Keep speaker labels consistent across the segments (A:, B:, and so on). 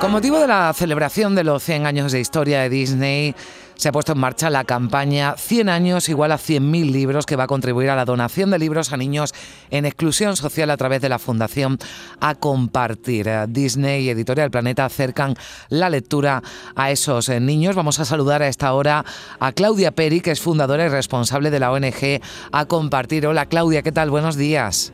A: Con motivo de la celebración de los 100 años de historia de Disney, se ha puesto en marcha la campaña 100 años igual a 100.000 libros que va a contribuir a la donación de libros a niños en exclusión social a través de la Fundación A Compartir. Disney y Editorial Planeta acercan la lectura a esos eh, niños. Vamos a saludar a esta hora a Claudia Peri, que es fundadora y responsable de la ONG A Compartir. Hola Claudia, ¿qué tal? Buenos días.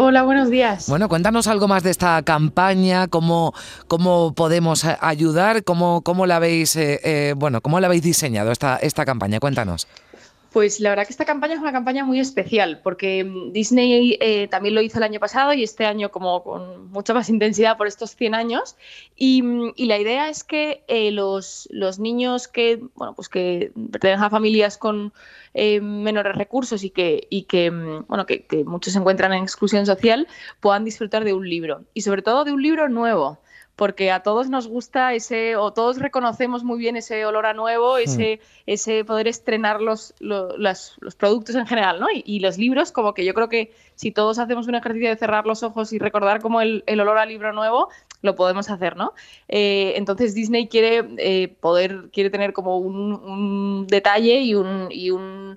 B: Hola, buenos días.
A: Bueno, cuéntanos algo más de esta campaña, cómo, cómo podemos ayudar, cómo, cómo la habéis, eh, eh, bueno, cómo la habéis diseñado esta, esta campaña. Cuéntanos.
B: Pues la verdad que esta campaña es una campaña muy especial porque mm, Disney eh, también lo hizo el año pasado y este año como con mucha más intensidad por estos 100 años. Y, mm, la idea es que eh, los, los, niños que, bueno, pues que pertenecen a familias con eh, menores recursos y que, y que, mm, bueno, que muchos se encuentran en exclusión social puedan disfrutar de un libro. Y sobre todo de un libro nuevo porque a todos nos gusta ese, o todos reconocemos muy bien ese olor a nuevo, hmm. ese, ese poder estrenar los, los, productos en general, ¿no? Y, los libros, como que yo creo que si todos hacemos un ejercicio de cerrar los ojos y recordar como el, olor al libro nuevo, lo podemos hacer, ¿no? Eh, entonces Disney quiere eh, poder, quiere tener como un, un detalle y un, y un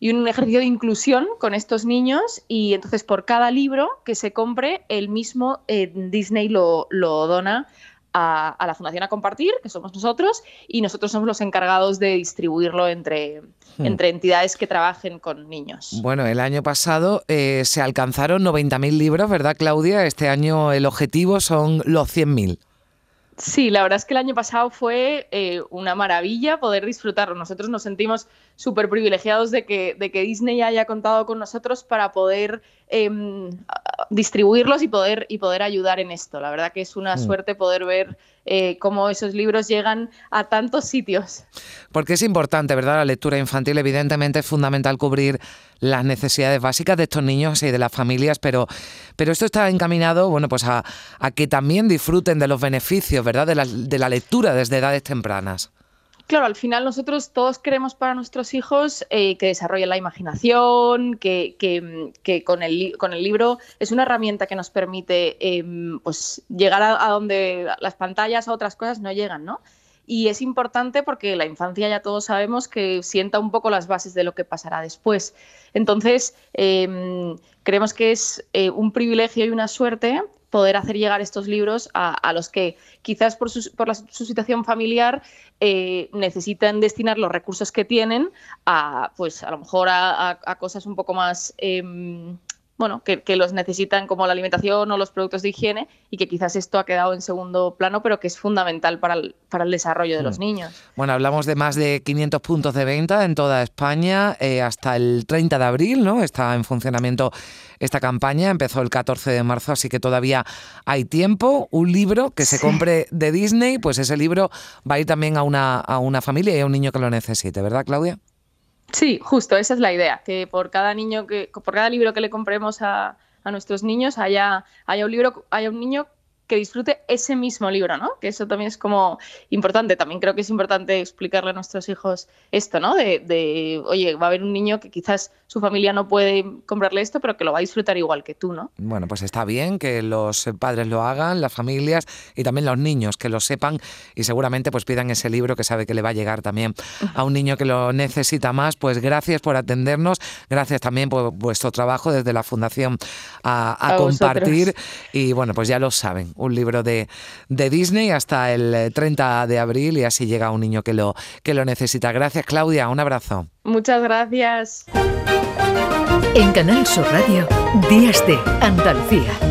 B: y un ejercicio de inclusión con estos niños y entonces por cada libro que se compre, el mismo eh, Disney lo, lo dona a, la Fundación a Compartir, que somos nosotros, y nosotros somos los encargados de distribuirlo entre, hmm. entre entidades que trabajen con niños.
A: Bueno, el año pasado eh, se alcanzaron 90.000 libros, ¿verdad, Claudia? Este año el objetivo son los 100.000.
B: Sí, la verdad es que el año pasado fue eh, una maravilla poder disfrutarlo. Nosotros nos sentimos súper privilegiados de que, de que Disney haya contado con nosotros para poder em, distribuirlos y poder, y poder ayudar en esto. La verdad que es una mm. suerte poder ver eh, cómo esos libros llegan a tantos sitios.
A: Porque es importante, ¿verdad? La lectura infantil, evidentemente es fundamental cubrir las necesidades básicas de estos niños y de las familias, pero, pero esto está encaminado, bueno, pues a, que también disfruten de los beneficios, ¿verdad? De la, de la lectura desde edades tempranas.
B: Claro, al final nosotros todos queremos para nuestros hijos eh, que desarrollen la imaginación, que, con, el, con, el, libro es una herramienta que nos permite em, pues, llegar a, donde las pantallas o otras cosas no llegan, ¿no? Y es importante porque la infancia ya todos sabemos que sienta un poco las bases de lo que pasará después. Entonces, em, creemos que es eh, un privilegio y una suerte poder hacer llegar estos libros a, los que quizás por su, por su situación familiar eh, necesitan destinar los recursos que tienen a, pues a lo mejor a, cosas un poco más em, bueno, que, los necesitan como la alimentación o los productos de higiene y que quizás esto ha quedado en segundo plano, pero que es fundamental para el, para el desarrollo de los mm. niños.
A: Bueno, hablamos de más de 500 puntos de venta en toda España eh, hasta el 30 de abril, ¿no? Está en funcionamiento esta campaña, empezó el 14 de marzo, así que todavía hay tiempo. Un libro que se compre de Disney, pues ese libro va a ir también a una, a una familia y a un niño que lo necesite, ¿verdad, Claudia?
B: Sí, justo, esa es la idea, que por cada niño que, por cada libro que le compremos a, a nuestros niños haya, haya un libro, haya un niño que disfrute ese mismo libro, ¿no? Que eso también es como importante. También creo que es importante explicarle a nuestros hijos esto, ¿no? De, oye, va a haber un niño que quizás su familia no puede comprarle esto, pero que lo va a disfrutar igual que tú, ¿no?
A: Bueno, pues está bien que los padres lo hagan, las familias y también los niños que lo sepan y seguramente pues pidan ese libro que sabe que le va a llegar también a un niño que lo necesita más. Pues gracias por atendernos, gracias también por vuestro trabajo desde la Fundación a, compartir y bueno, pues ya lo saben un libro de, de Disney hasta el 30 de abril y así llega un niño que lo, que lo necesita. Gracias Claudia, un abrazo.
B: Muchas gracias.
C: En Canal Sur Radio, Días de Andalucía.